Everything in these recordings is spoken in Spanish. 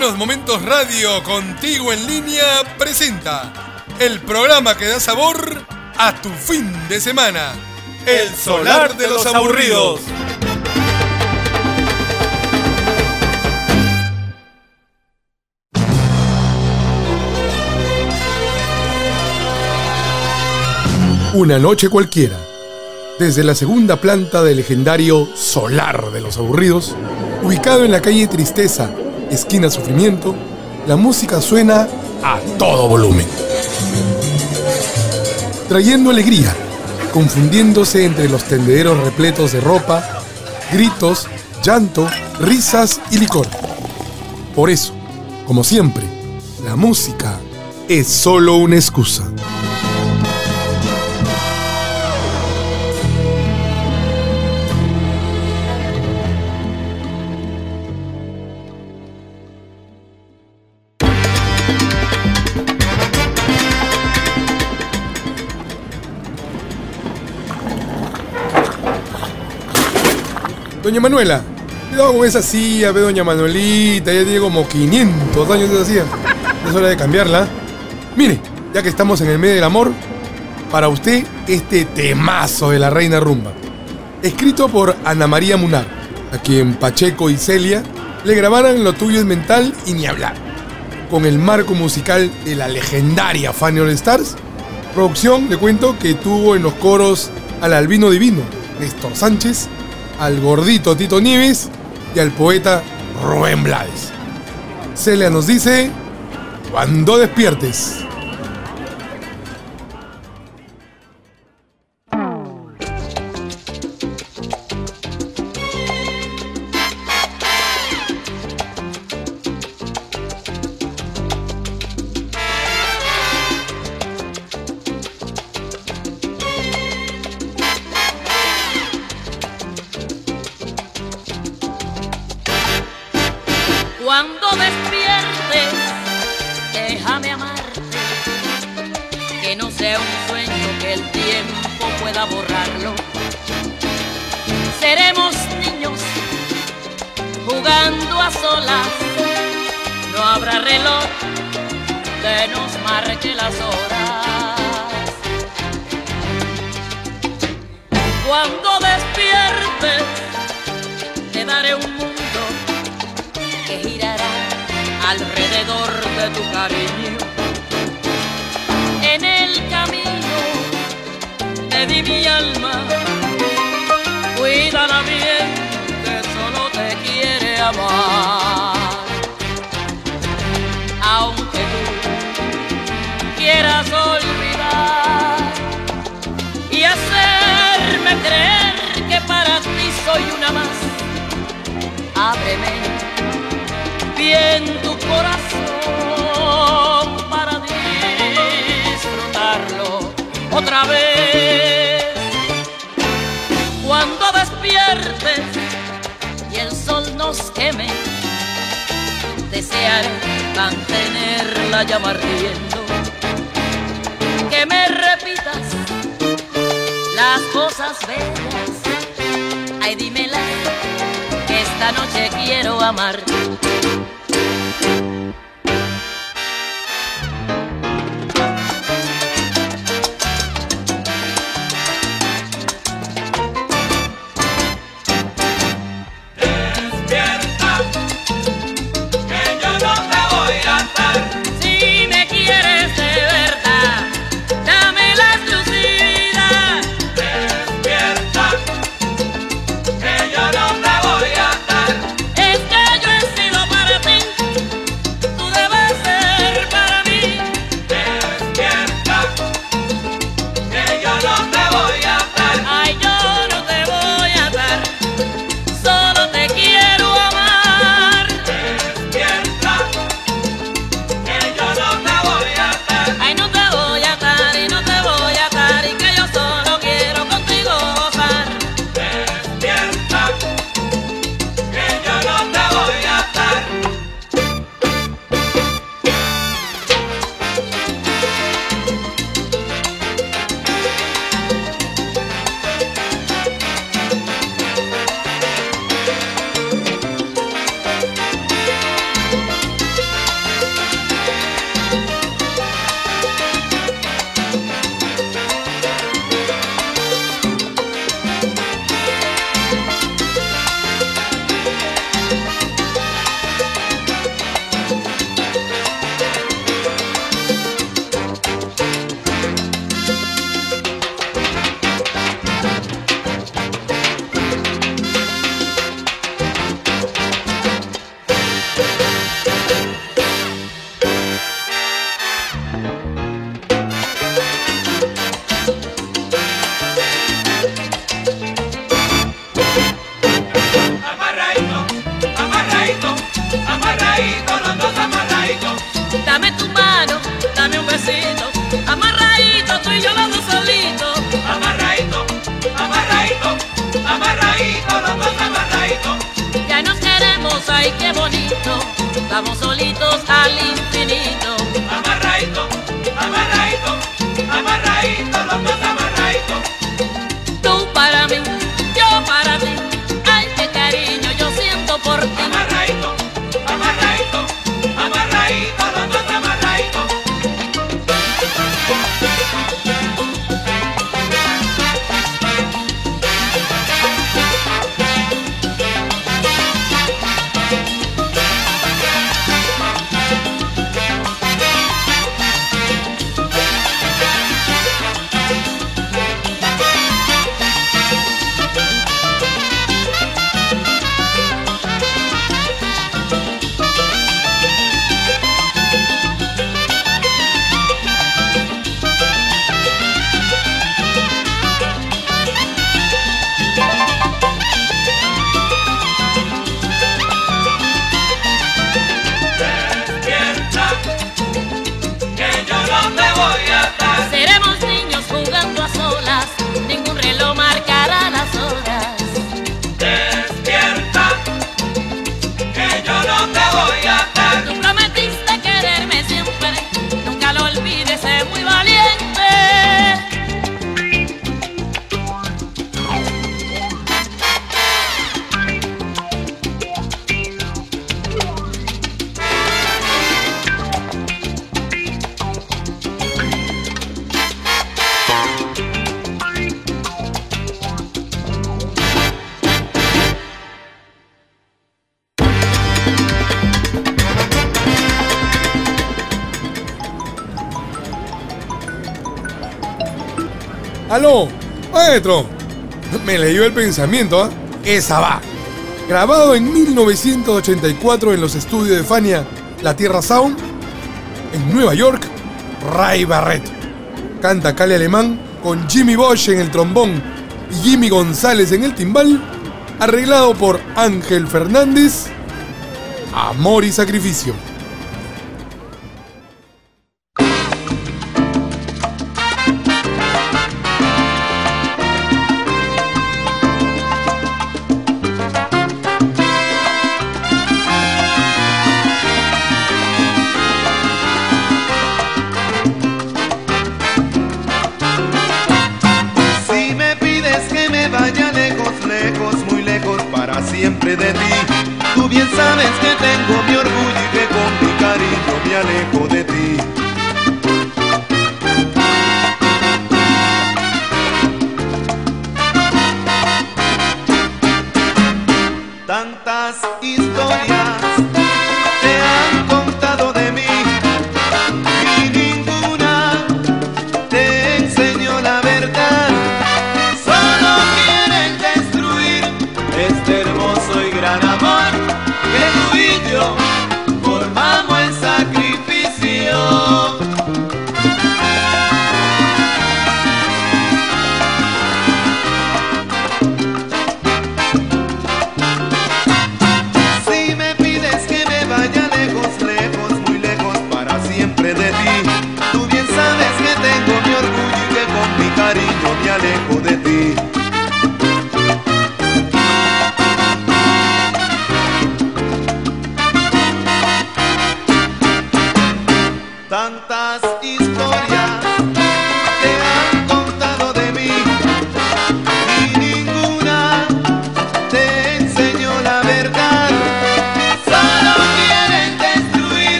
Buenos Momentos Radio contigo en línea presenta el programa que da sabor a tu fin de semana. El solar de los aburridos. Una noche cualquiera. Desde la segunda planta del legendario Solar de los Aburridos, ubicado en la calle Tristeza, esquina Sufrimiento, la música suena a todo volumen. Trayendo alegría, confundiéndose entre los tendederos repletos de ropa, gritos, llanto, risas y licor. Por eso, como siempre, la música es solo una excusa. Doña Manuela, cuidado con esa silla, ve Doña Manuelita, ya tiene como 500 años de esa silla. Es hora de cambiarla. Mire, ya que estamos en el medio del amor, para usted este temazo de la Reina Rumba. Escrito por Ana María Munar, a quien Pacheco y Celia le grabaran Lo tuyo es mental y ni hablar. Con el marco musical de la legendaria Fanny All Stars, producción, le cuento, que tuvo en los coros al albino divino, Néstor Sánchez, al gordito Tito Nieves y al poeta Rubén Blades. Celia nos dice, cuando despiertes. Cuando despiertes, déjame amarte, que no sea un sueño que el tiempo pueda borrarlo. Seremos niños jugando a solas, no habrá reloj que nos marque las horas. Cuando despiertes, te daré un mundo alrededor de tu cariño. En el camino te di mi alma, cuídala bien, que solo te quiere amar. Aunque tú quieras olvidar y hacerme creer que para ti soy una más, ábreme bien tu corazón para disfrutarlo otra vez. Cuando despiertes y el sol nos queme, desearé mantener la llama ardiendo. Que me repitas las cosas bellas, ay dímelas, que esta noche quiero amar. ¡Aló! Maestro, me leyó el pensamiento, ¿ah? Esa va. Grabado en 1984 en los estudios de Fania, La Tierra Sound, en Nueva York, Ray Barrett. Canta Cali Alemán con Jimmy Bosch en el trombón y Jimmy González en el timbal, arreglado por Ángel Fernández. Amor y sacrificio.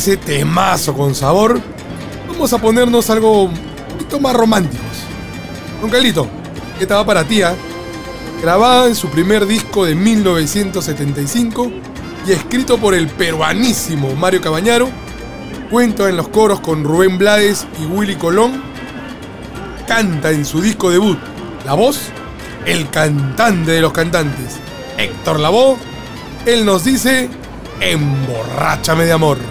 Ese temazo con sabor, vamos a ponernos algo un poquito más románticos. Don Carlito, esta va para ti, ¿ah? Grabada en su primer disco de 1975 y escrito por el peruanísimo Mario Cabañaro, cuenta en los coros con Rubén Blades y Willy Colón, canta en su disco debut la voz, el cantante de los cantantes, Héctor Lavoe, él nos dice, emborráchame de amor.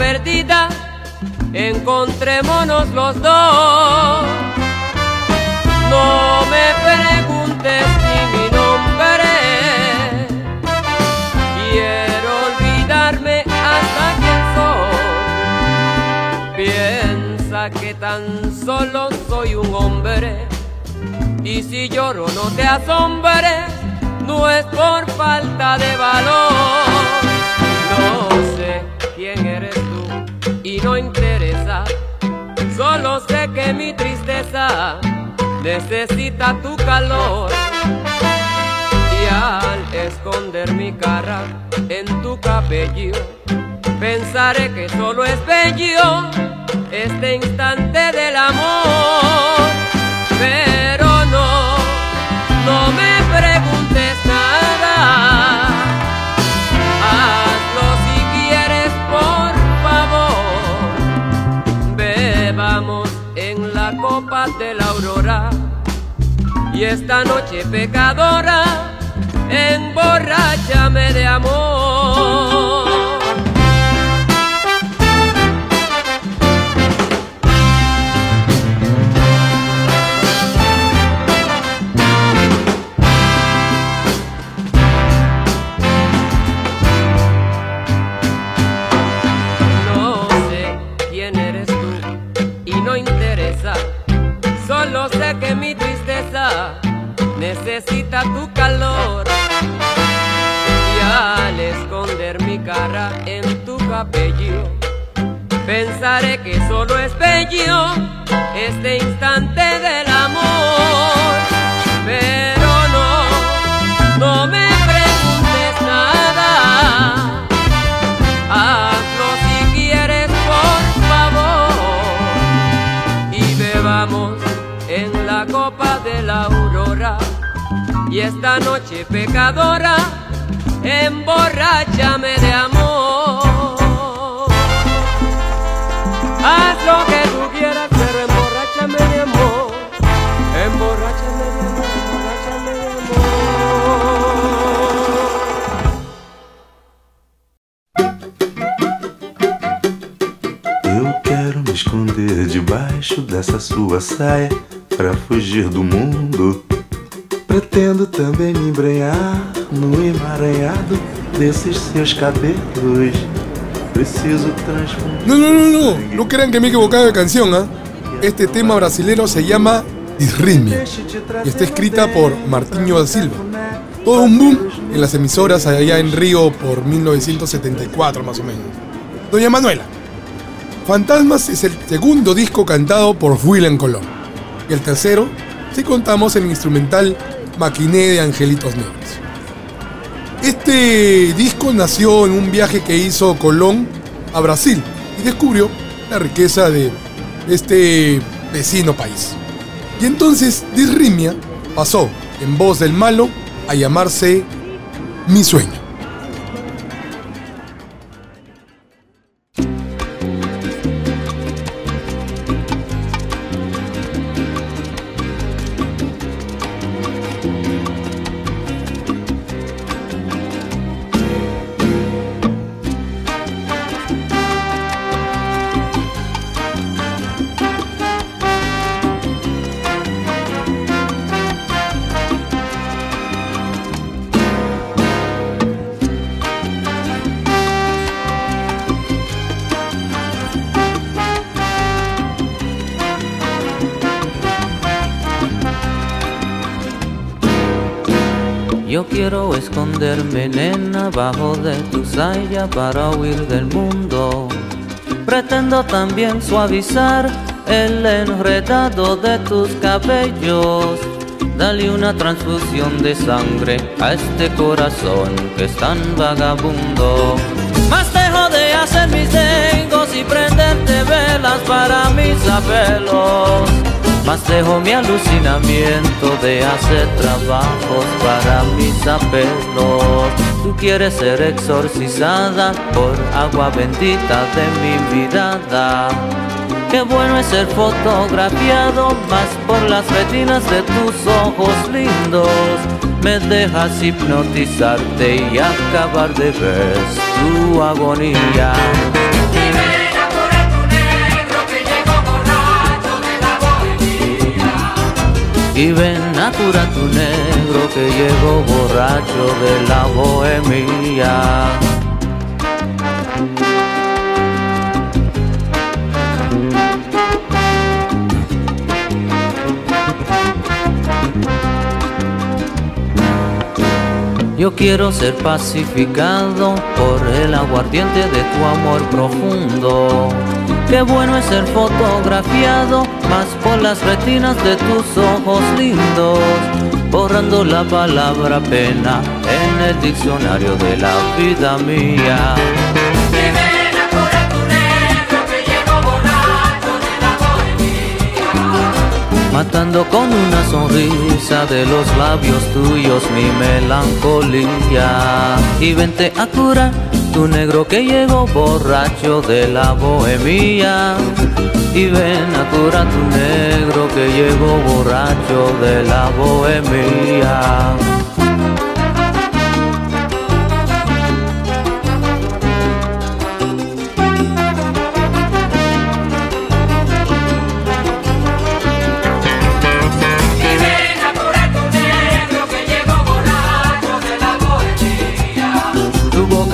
Perdida, encontrémonos los dos. No me preguntes ni mi nombre. Quiero olvidarme hasta quién soy. Piensa que tan solo soy un hombre. Y si lloro no te asombre, no es por falta de valor. Necesita tu calor. Y al esconder mi cara en tu cabello, pensaré que solo es bello este instante del amor. Y esta noche pecadora, emborráchame de amor. Necesita tu calor. Y al esconder mi cara en tu cabello, pensaré que solo es bello este instante del amor. Y esta noche pecadora, emborráchame de amor. Haz lo que tú quieras, pero emborráchame de amor. Emborráchame de amor, emborráchame de amor. Eu quero me esconder debaixo dessa sua saia Pra fugir do mundo Pretendo também me embrenhar no emaranhado desses seus cabelos Preciso transfundir No, no, no, no, crean que me he equivocado de canción, ¿ah? Este tema brasilero se llama Disritmia y está escrita por Martinho da Silva. Todo un boom en las emisoras allá en Río por 1974 más o menos. Doña Manuela, Fantasmas es el segundo disco cantado por William Colón. Y el tercero, si contamos el instrumental Maquiné de Angelitos Negros. Este disco nació en un viaje que hizo Colón a Brasil y descubrió la riqueza de este vecino país. Y entonces Disrimia pasó, en voz del malo, a llamarse Mi Sueño. De tu saya para huir del mundo. Pretendo también suavizar el enredado de tus cabellos. Dale una transfusión de sangre a este corazón que es tan vagabundo. Más dejo de hacer mis tengos y prenderte velas para mis apelos. Más dejo mi alucinamiento de hacer trabajos para mis apelos. Quieres ser exorcizada por agua bendita de mi mirada. Qué bueno es ser fotografiado más por las retinas de tus ojos lindos. Me dejas hipnotizarte y acabar de ver tu agonía. Y ven a curar tu negro que llegó borracho de la bohemia. Y ven a curar tu negro que llegó borracho de la bohemia. Yo quiero ser pacificado por el aguardiente de tu amor profundo. Qué bueno es ser fotografiado más por las retinas de tus ojos lindos, borrando la palabra pena en el diccionario de la vida mía. Matando con una sonrisa de los labios tuyos mi melancolía. Y vente a curar tu negro que llegó borracho de la bohemia. Y ven a curar tu negro que llegó borracho de la bohemia.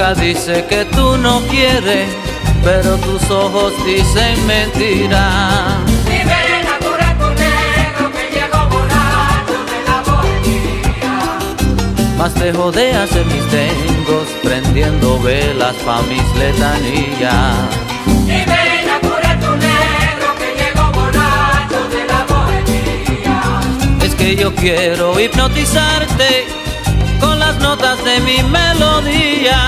Boca dice que tú no quieres, pero tus ojos dicen mentira. Y ven a curar tu negro que llegó borracho de la bohemia. Más dejo de hacer mis tengos, prendiendo velas pa' mis letanías. Y ven a curar tu negro que llegó borracho de la bohemia. Es que yo quiero hipnotizarte notas de mi melodía.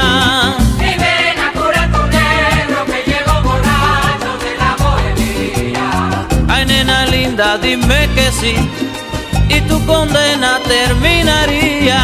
Y ven a curar tu negro que llegó borracho de la bohemia. Ay, nena linda, dime que sí, y tu condena terminaría.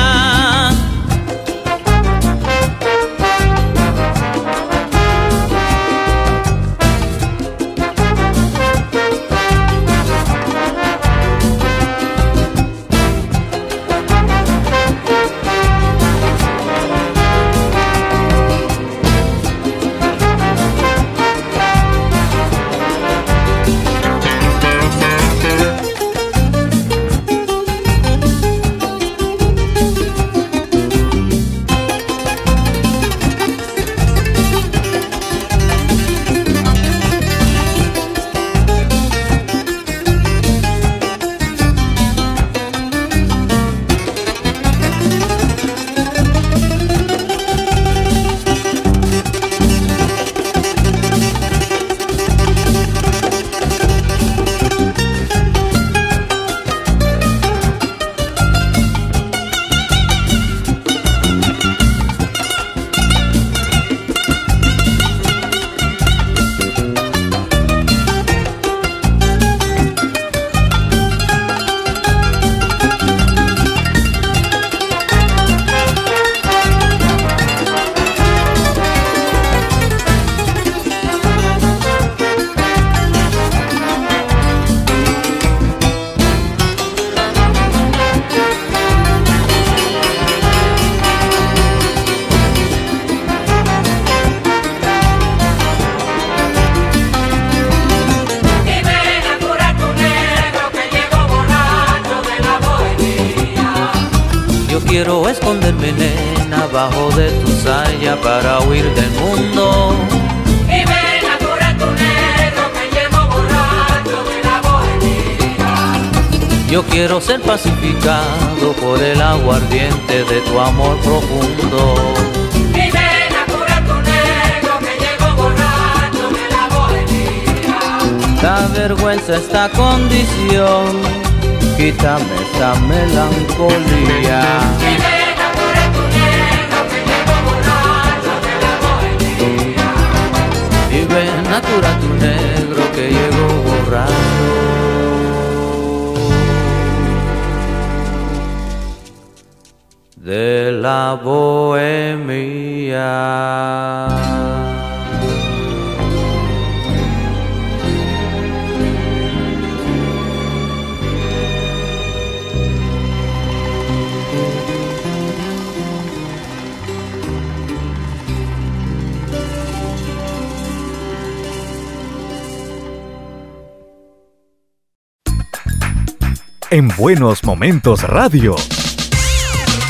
En Buenos Momentos Radio.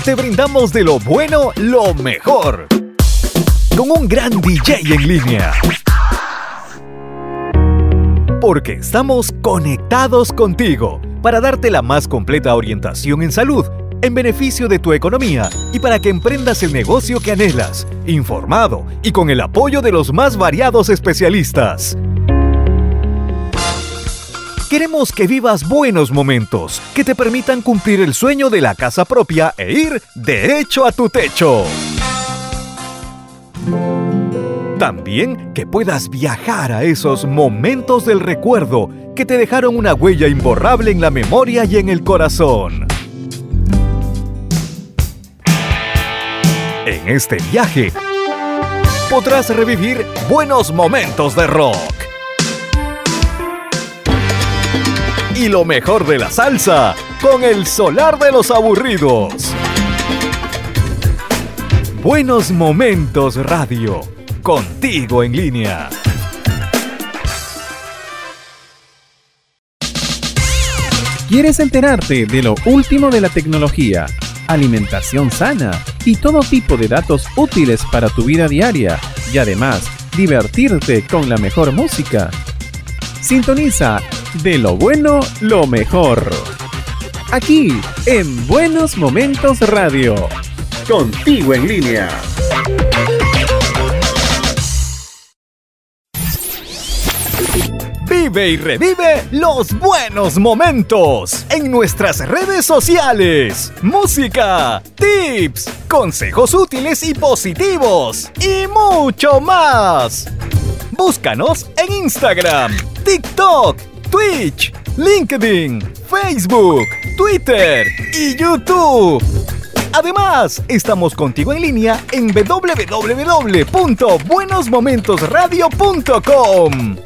Te brindamos de lo bueno lo mejor. Con un gran DJ en línea. Porque estamos conectados contigo para darte la más completa orientación en salud, en beneficio de tu economía y para que emprendas el negocio que anhelas, informado y con el apoyo de los más variados especialistas. Queremos que vivas buenos momentos que te permitan cumplir el sueño de la casa propia e ir derecho a tu techo. También que puedas viajar a esos momentos del recuerdo que te dejaron una huella imborrable en la memoria y en el corazón. En este viaje podrás revivir buenos momentos de rock. Y lo mejor de la salsa con el solar de los aburridos. Buenos momentos radio, contigo en línea. ¿Quieres enterarte de lo último de la tecnología, alimentación sana y todo tipo de datos útiles para tu vida diaria y además divertirte con la mejor música? Sintoniza de lo bueno lo mejor. Aquí en Buenos Momentos Radio. Contigo en línea. Vive y revive los buenos momentos en nuestras redes sociales. Música, tips, consejos útiles y positivos y mucho más. Búscanos en Instagram, TikTok, Twitch, LinkedIn, Facebook, Twitter y YouTube. Además, estamos contigo en línea en www.buenosmomentosradio.com.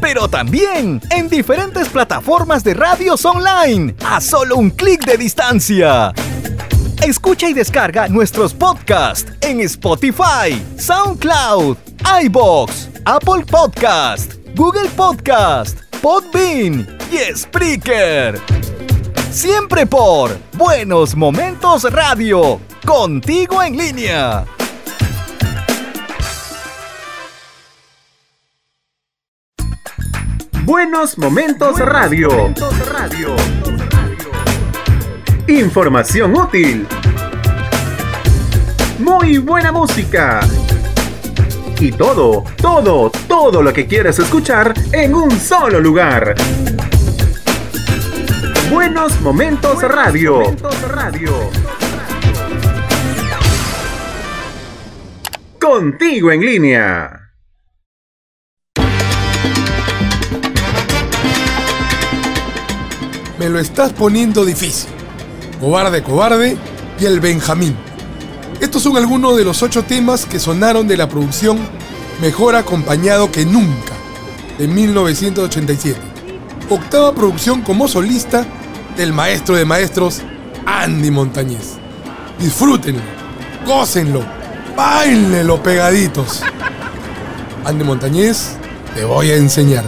Pero también en diferentes plataformas de radios online, a solo un clic de distancia. Escucha y descarga nuestros podcasts en Spotify, SoundCloud, iBox, Apple Podcast, Google Podcast, Podbean y Spreaker. Siempre por Buenos Momentos Radio, contigo en línea. Buenos Momentos Radio. Información útil. Muy buena música. Y todo, todo, todo lo que quieres escuchar en un solo lugar. Buenos Momentos Radio. Contigo en línea. Me lo estás poniendo difícil. Cobarde, cobarde y el Benjamín. Estos son algunos de los ocho temas que sonaron de la producción Mejor acompañado que nunca de 1987. Octava producción como solista del maestro de maestros Andy Montañez. Disfrútenlo, gócenlo, bailenlo pegaditos. Andy Montañez, te voy a enseñar.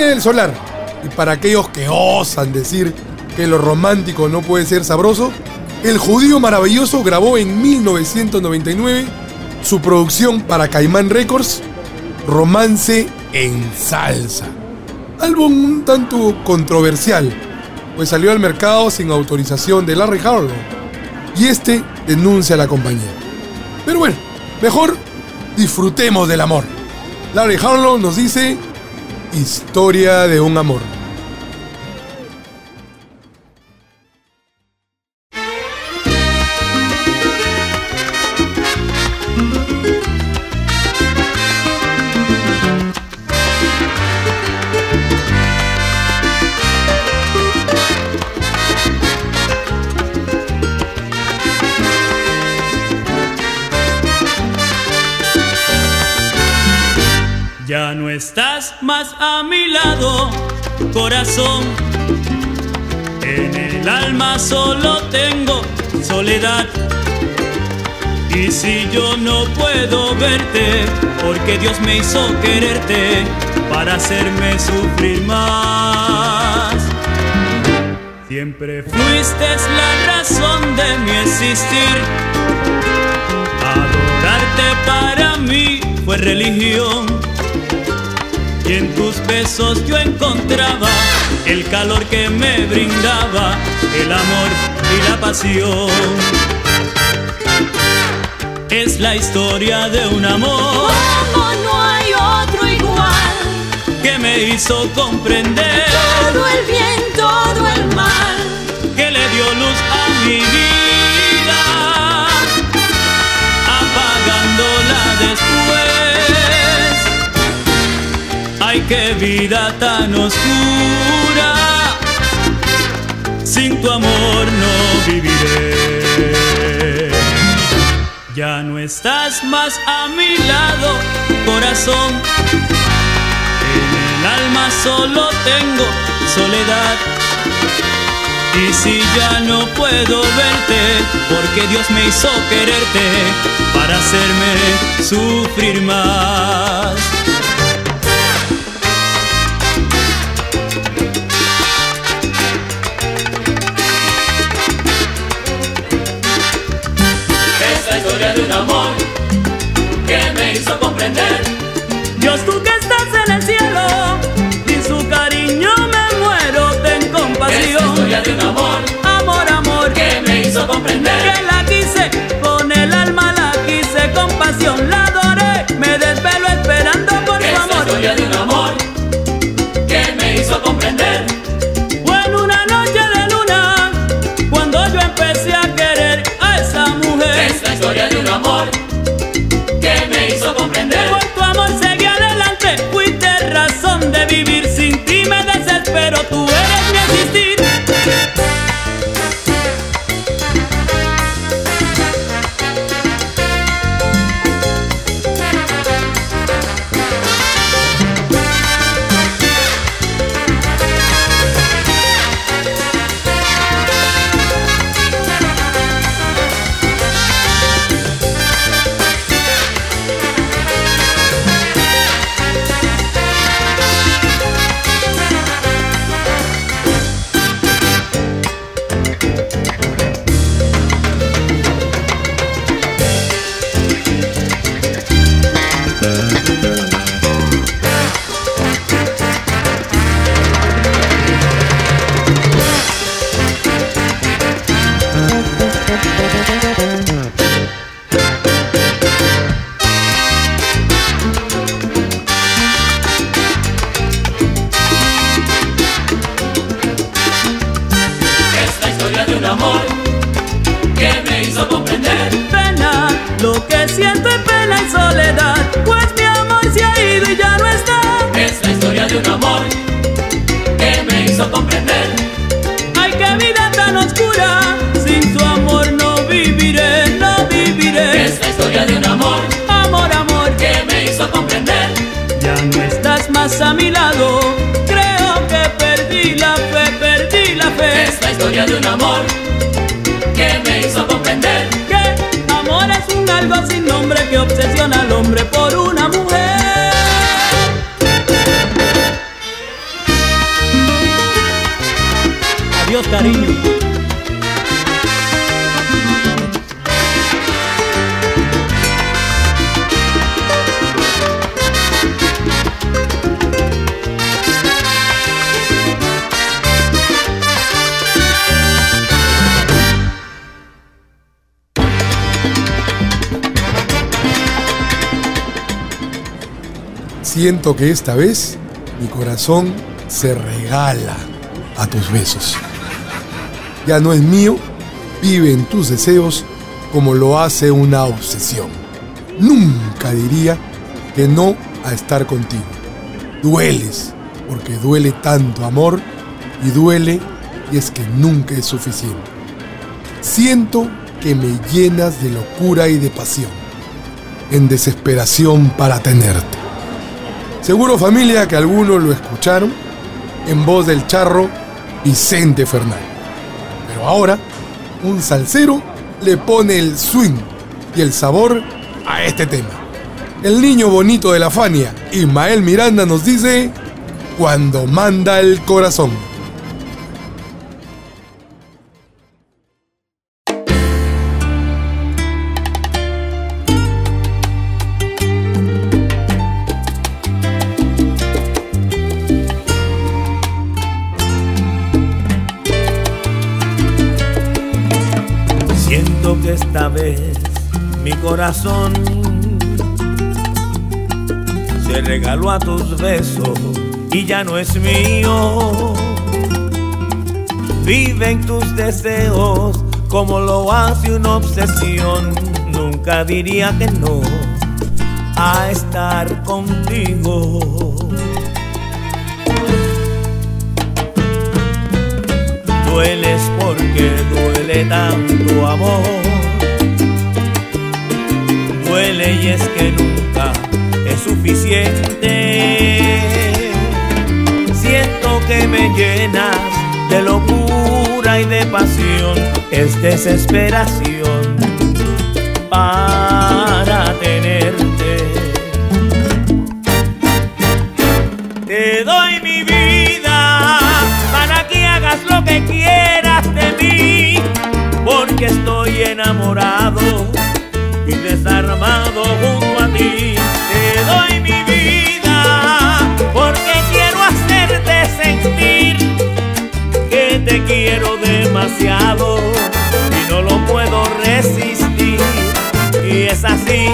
El solar. Y para aquellos que osan decir que lo romántico no puede ser sabroso, el judío maravilloso grabó en 1999 su producción para Caimán Records, Romance en Salsa. Álbum un tanto controversial, pues salió al mercado sin autorización de Larry Harlow. Y este denuncia a la compañía. Pero bueno, mejor disfrutemos del amor. Larry Harlow nos dice Historia de un amor. Estás más a mi lado, corazón. En el alma solo tengo soledad. Y si yo no puedo verte, porque Dios me hizo quererte para hacerme sufrir más. Siempre fuiste la razón de mi existir. Adorarte para mí fue religión. Y en tus besos yo encontraba el calor que me brindaba, el amor y la pasión. Es la historia de un amor Como no hay otro igual. que me hizo comprender Todo el bien, todo el mal. que le dio luz Ay, qué vida tan oscura, sin tu amor no viviré. Ya no estás más a mi lado, corazón. En el alma solo tengo soledad. Y si ya no puedo verte, porque Dios me hizo quererte para hacerme sufrir más. De un amor que me hizo comprender. Dios, tú que estás en el cielo, sin su cariño me muero, ten Es la compasión. historia de un amor, Que esta vez mi corazón se regala a tus besos. Ya no es mío, vive en tus deseos como lo hace una obsesión. Nunca diría que no a estar contigo. Dueles, porque duele tanto amor y duele y es que nunca es suficiente. Siento que me llenas de locura y de pasión, en desesperación para tenerte. Seguro familia que algunos lo escucharon en voz del charro Vicente Fernández. Pero ahora, un salsero le pone el swing y el sabor a este tema. El niño bonito de la Fania, Ismael Miranda, nos dice, cuando manda el corazón. Corazón se regaló a tus besos y ya no es mío. Vive en tus deseos como lo hace una obsesión. Nunca diría que no a estar contigo. Dueles porque duele tanto amor. Duele y es que nunca es suficiente. Siento que me llenas de locura y de pasión. Es desesperación para tenerte. Te doy mi vida para que hagas lo que quieras de mí, porque estoy enamorado y no lo puedo resistir. Y es así,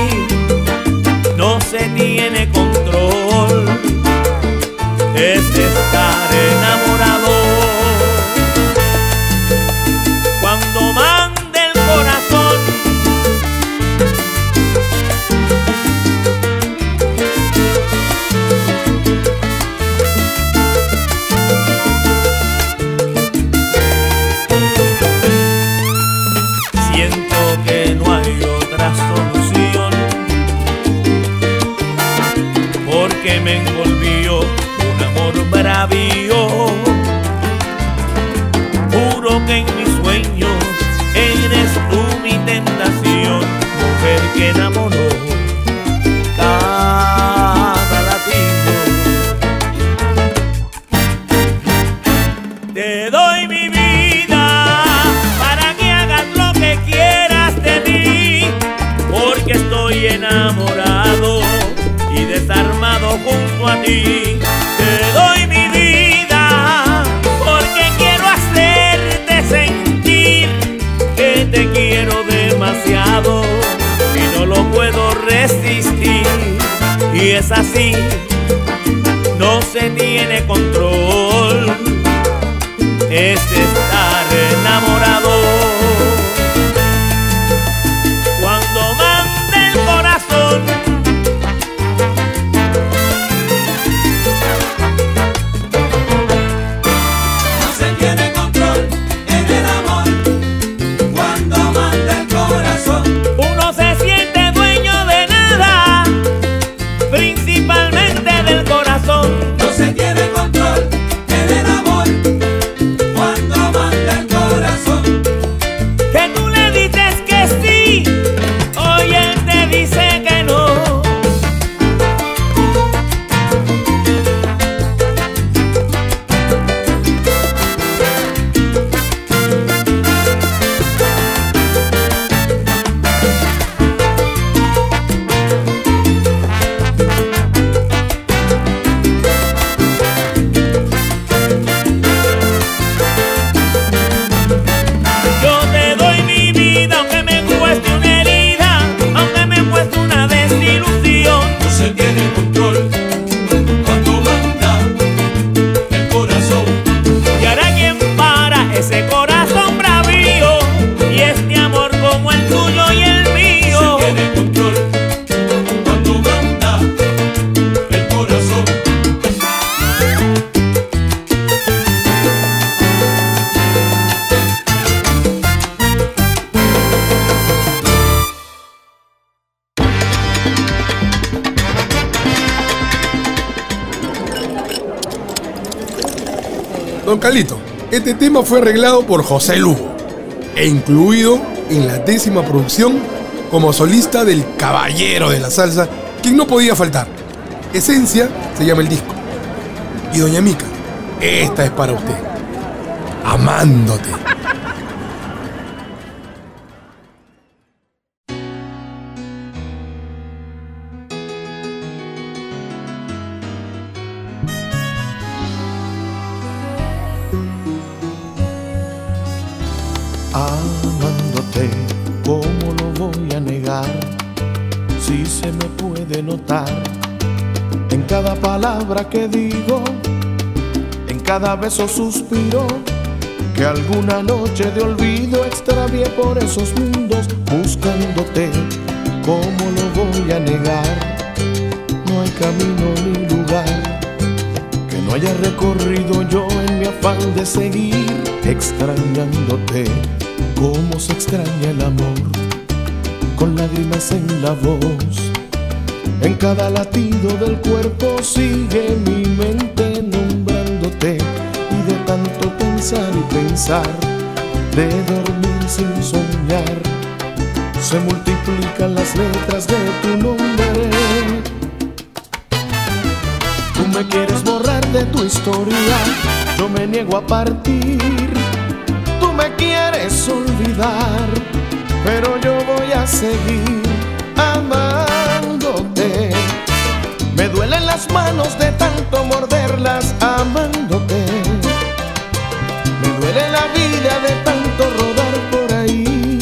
este tema fue arreglado por José Lugo e incluido en la décima producción como solista del Caballero de la Salsa, quien no podía faltar. Esencia se llama el disco. Y Doña Mica, esta es para usted. Amándote. Cada beso suspiro, que alguna noche de olvido extravié por esos mundos buscándote, ¿cómo lo voy a negar? No hay camino ni lugar que no haya recorrido yo en mi afán de seguir extrañándote, como se extraña el amor, con lágrimas en la voz. En cada latido del cuerpo sigue mi mente y de tanto pensar y pensar, de dormir sin soñar, se multiplican las letras de tu nombre. Tú me quieres borrar de tu historia, yo me niego a partir. Tú me quieres olvidar, pero yo voy a seguir manos de tanto morderlas amándote. Me duele la vida de tanto rodar por ahí,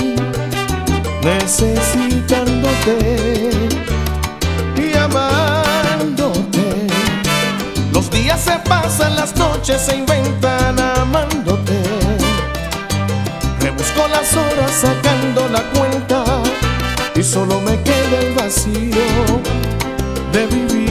necesitándote y amándote. Los días se pasan, las noches se inventan amándote. Rebusco las horas sacando la cuenta y solo me queda el vacío de vivir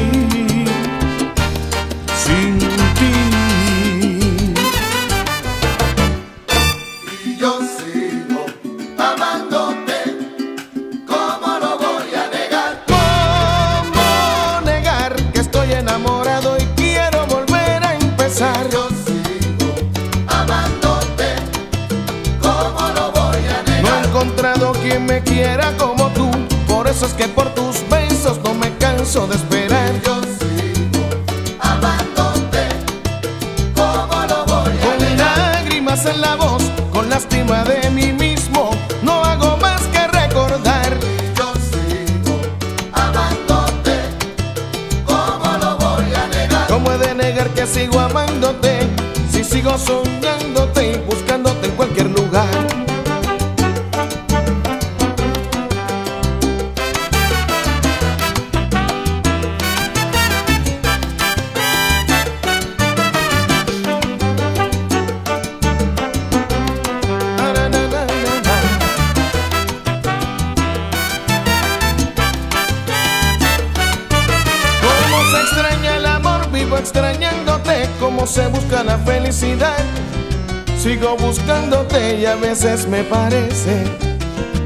veces me parece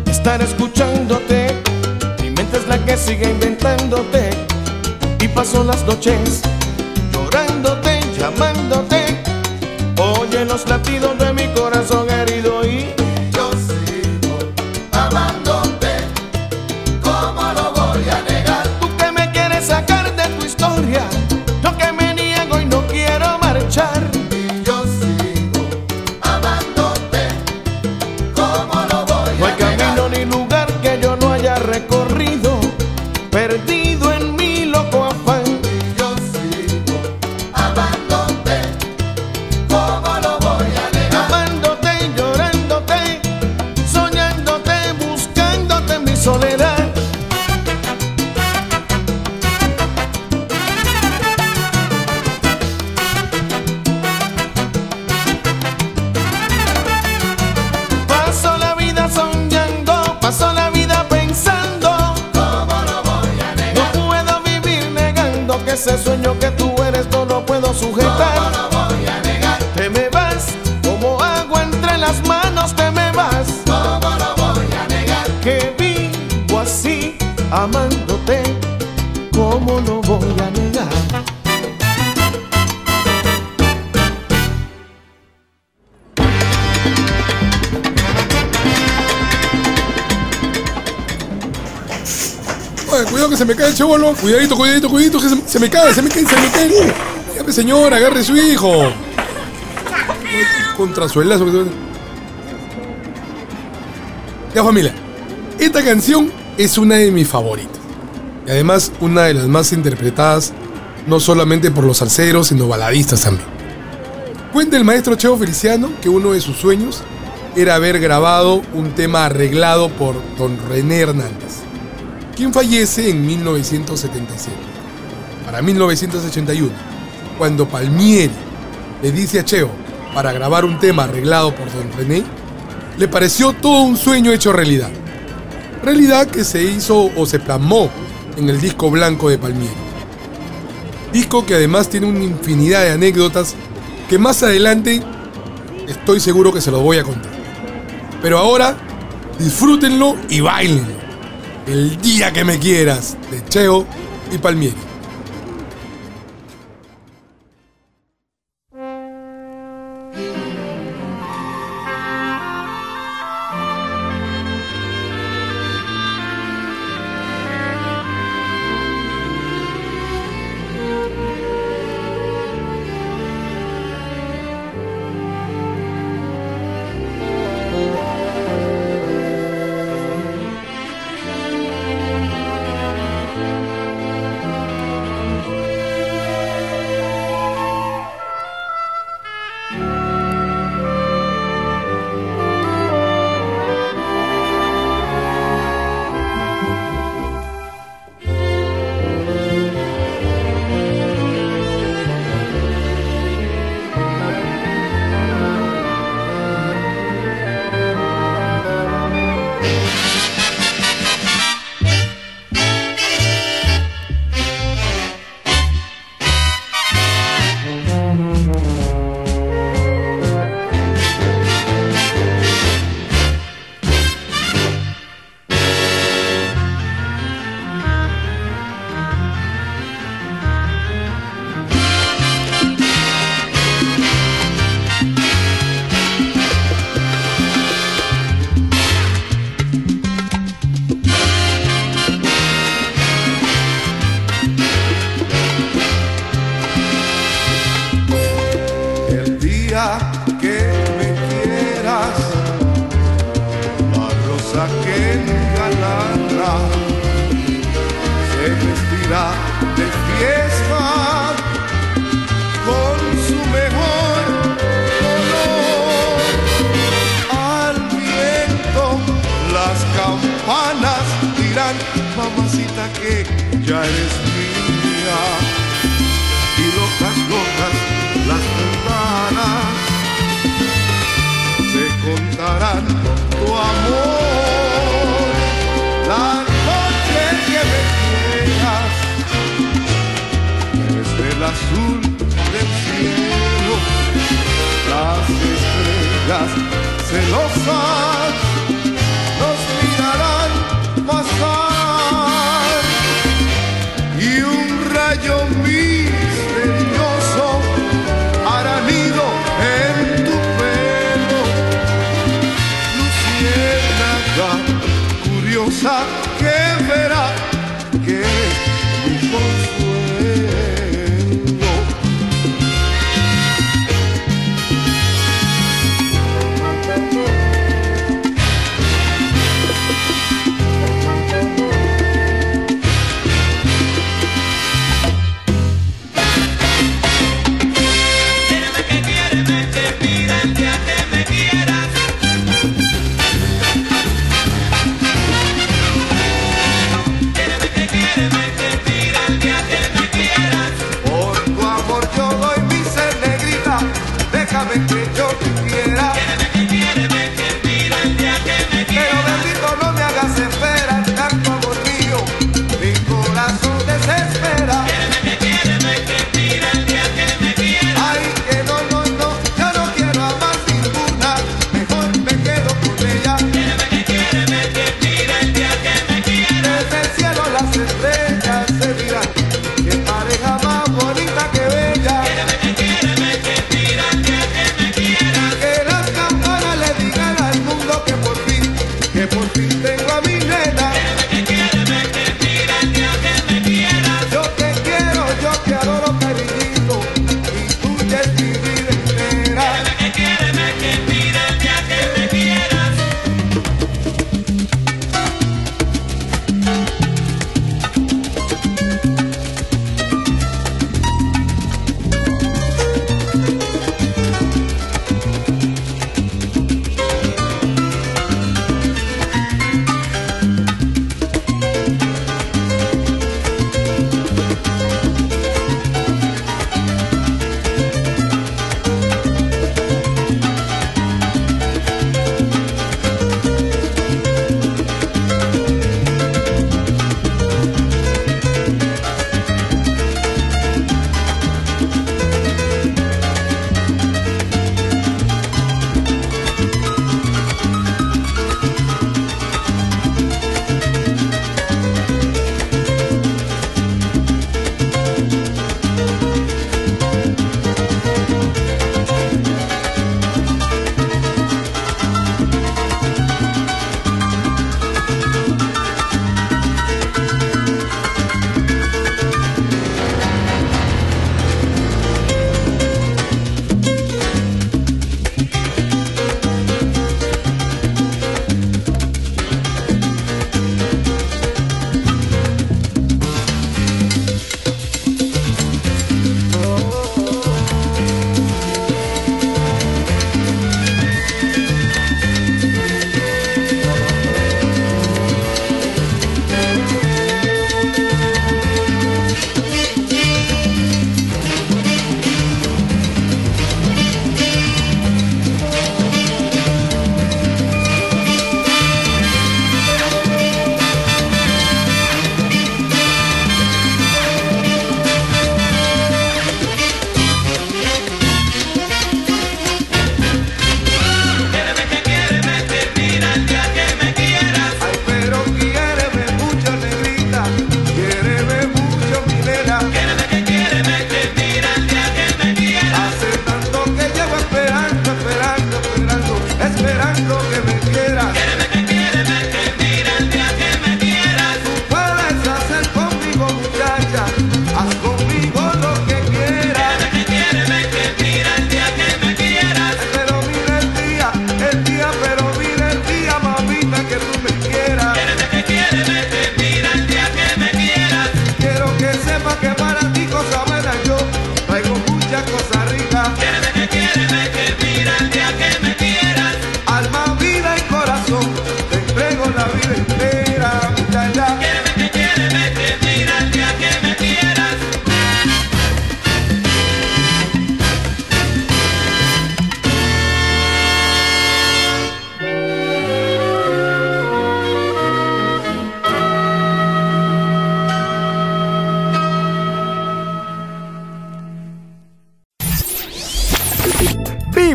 estar escuchándote. Mi mente es la que sigue inventándote y paso las noches Cuidadito, cuidadito, cuidadito, que se, me cae, se me cae, se me cae. Pues, señora, agarre su hijo. Contra suelazo que se Ya, familia. Esta canción es una de mis favoritas. Y además, una de las más interpretadas, no solamente por los salseros, sino baladistas también. Cuenta el maestro Cheo Feliciano que uno de sus sueños era haber grabado un tema arreglado por don René Hernández, quien fallece en 1977. Para 1981, cuando Palmieri le dice a Cheo para grabar un tema arreglado por don René, le pareció todo un sueño hecho realidad. Realidad que se hizo o se plasmó en el disco blanco de Palmieri. Disco que además tiene una infinidad de anécdotas que más adelante estoy seguro que se los voy a contar. Pero ahora, disfrútenlo y bailenlo. El día que me quieras, de Cheo y Palmieri.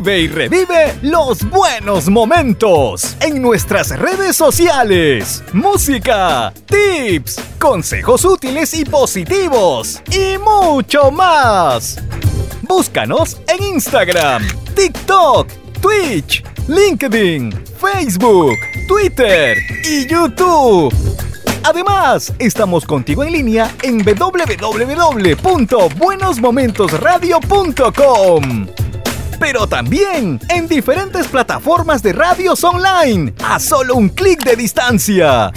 Y revive los buenos momentos en nuestras redes sociales. Música, tips, consejos útiles y positivos y mucho más. Búscanos en Instagram, TikTok, Twitch, LinkedIn, Facebook, Twitter y YouTube. Además, estamos contigo en línea en www.buenosmomentosradio.com. Pero también en diferentes plataformas de radios online, a solo un clic de distancia.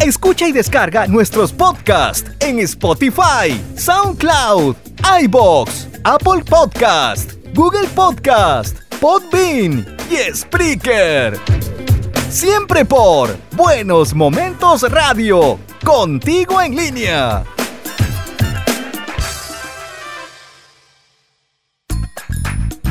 Escucha y descarga nuestros podcasts en Spotify, SoundCloud, iBox, Apple Podcast, Google Podcast, Podbean y Spreaker. Siempre por Buenos Momentos Radio, contigo en línea.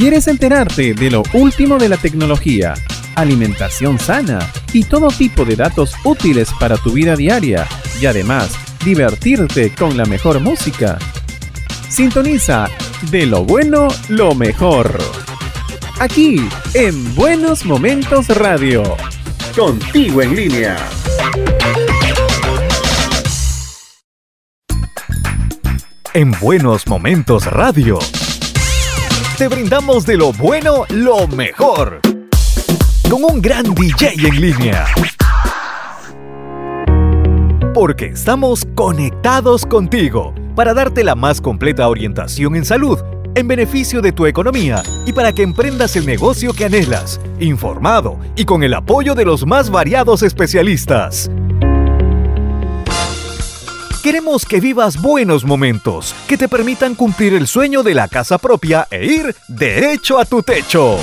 ¿Quieres enterarte de lo último de la tecnología, alimentación sana y todo tipo de datos útiles para tu vida diaria y además divertirte con la mejor música? Sintoniza de lo bueno lo mejor. Aquí en Buenos Momentos Radio. Contigo en línea. En Buenos Momentos Radio. Te brindamos de lo bueno lo mejor. Con un gran DJ en línea. Porque estamos conectados contigo para darte la más completa orientación en salud, en beneficio de tu economía y para que emprendas el negocio que anhelas, informado y con el apoyo de los más variados especialistas. Queremos que vivas buenos momentos que te permitan cumplir el sueño de la casa propia e ir derecho a tu techo.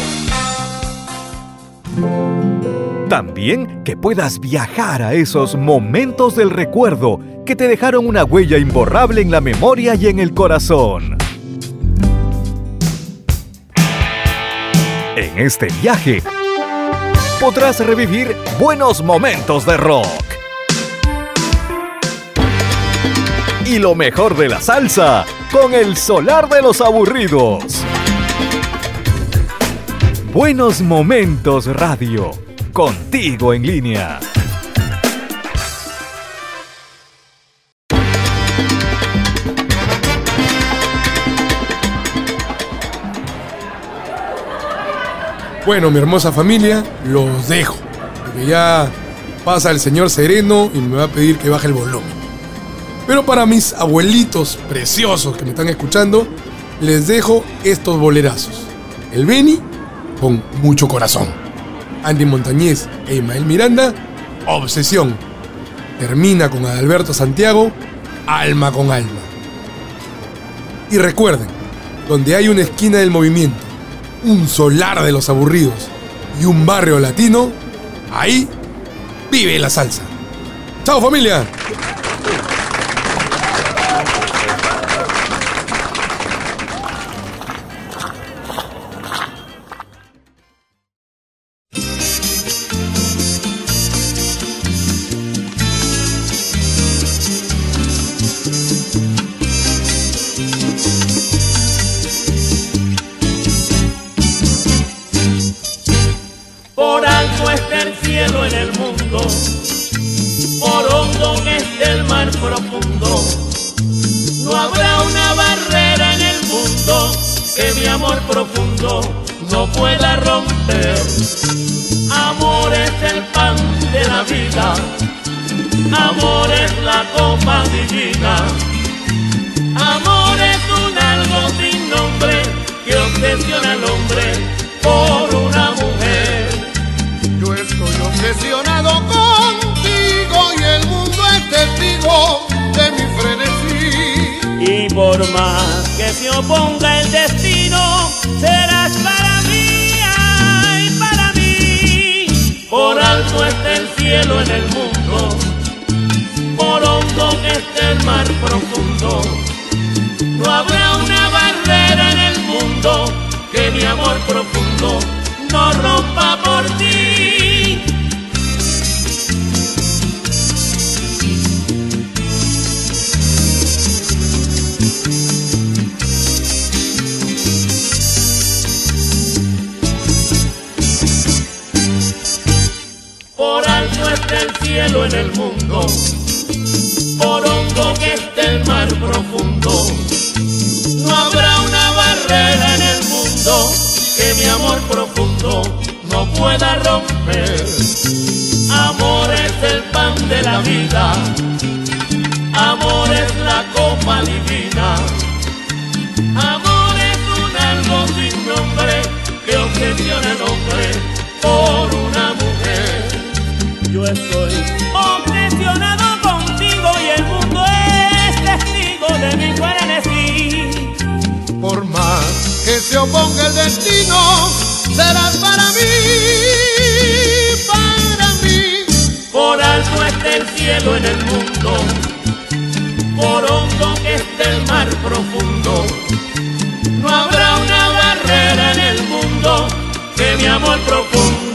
También que puedas viajar a esos momentos del recuerdo que te dejaron una huella imborrable en la memoria y en el corazón. En este viaje podrás revivir buenos momentos de rock. Y lo mejor de la salsa con el solar de los aburridos. Buenos Momentos Radio, contigo en línea. Bueno, mi hermosa familia, los dejo. Porque ya pasa el señor sereno y me va a pedir que baje el volumen. Pero para mis abuelitos preciosos que me están escuchando, les dejo estos bolerazos. El Beni con mucho corazón. Andy Montañez e Ismael Miranda, Obsesión. Termina con Adalberto Santiago, Alma con Alma. Y recuerden, donde hay una esquina del movimiento, un solar de los aburridos y un barrio latino, ahí vive la salsa. ¡Chao familia! Que mi amor profundo no pueda romper. Amor es el pan de la vida, amor es la copa divina. Amor es un algo sin nombre que obsesiona al hombre por una mujer. Yo estoy obsesionado contigo y el mundo es testigo de mi frenesí. Y por más que se oponga el destino, serás para mí, ay, para mí. Por alto está el cielo en el mundo, por hondo está el mar profundo. No habrá una barrera en el mundo que mi amor profundo no rompa por ti. Cielo en el mundo, por hondo que esté el mar profundo, no habrá una barrera en el mundo que mi amor profundo no pueda romper. Amor es el pan de la vida, amor es la copa divina, estoy obsesionado contigo y el mundo es testigo de mi frenesí. Por más que se oponga el destino, serás para mí, para mí. Por alto esté el cielo en el mundo, por hondo que esté el mar profundo. No habrá una barrera en el mundo que mi amor profundo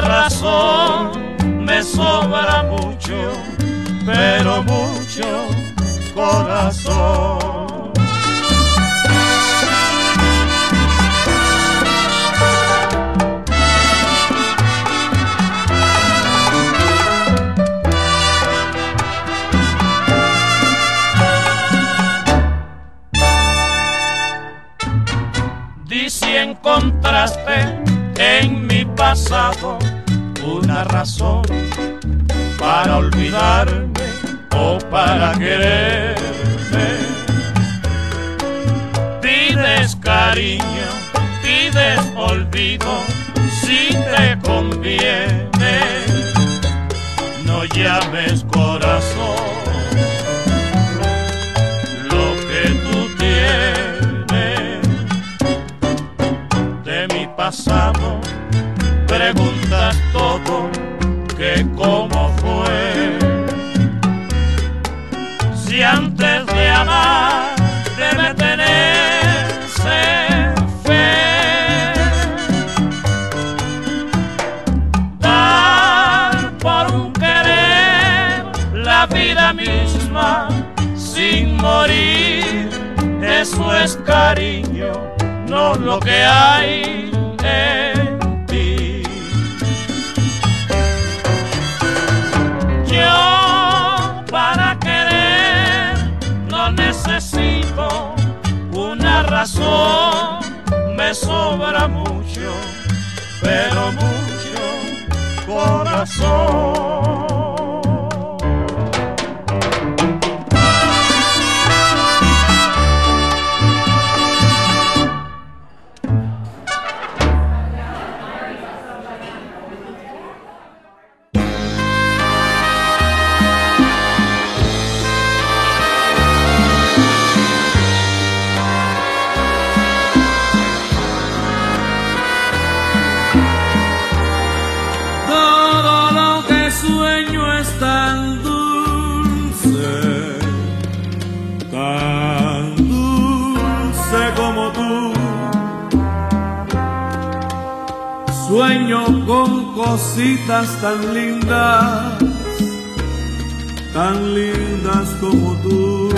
razón, me sobra mucho, pero mucho corazón. Di si encontraste en mi pasado razón para olvidarme o para quererme. Pides cariño, pides olvido, si te conviene, no llames corazón todo que como fue. Si antes de amar, de me tener. Dar por un querer la vida misma sin morir, eso es cariño, no lo que hay es. razón me sobra mucho, pero mucho corazón. cositas tan lindas, tan lindas como tú.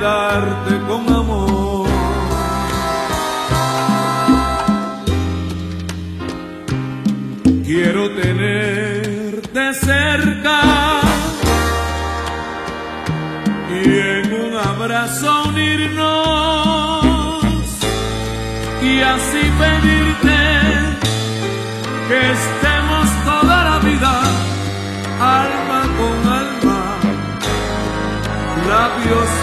cuidarte con amor. Quiero tenerte cerca y en un abrazo unirnos y así pedirte que estemos toda la vida alma con alma, labios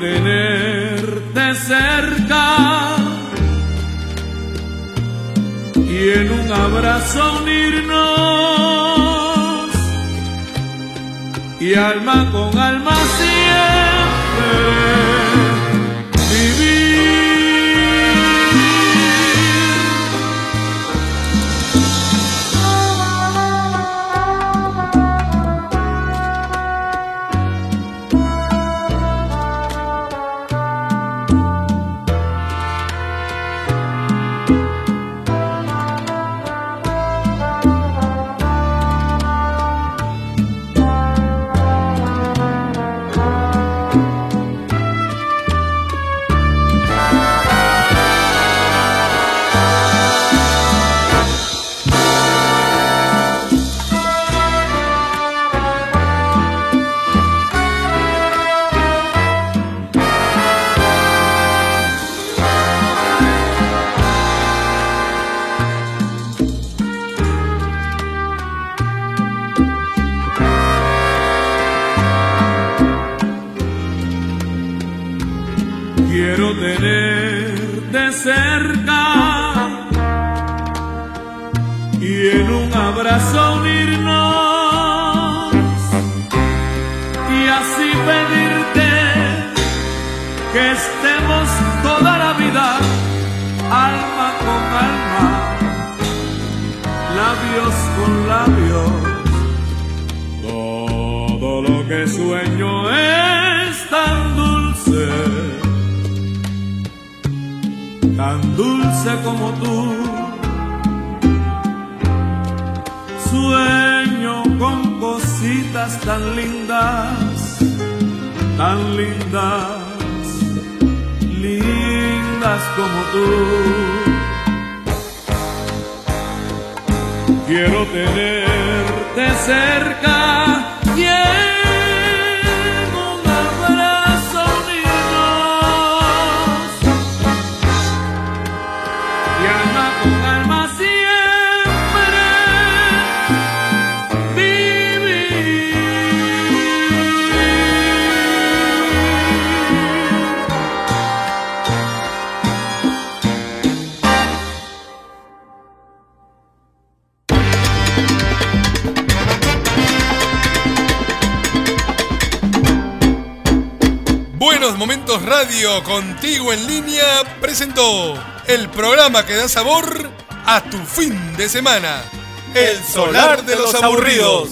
tenerte cerca y en un abrazo unirnos y alma con alma siempre. Que da sabor a tu fin de semana. El solar de los aburridos.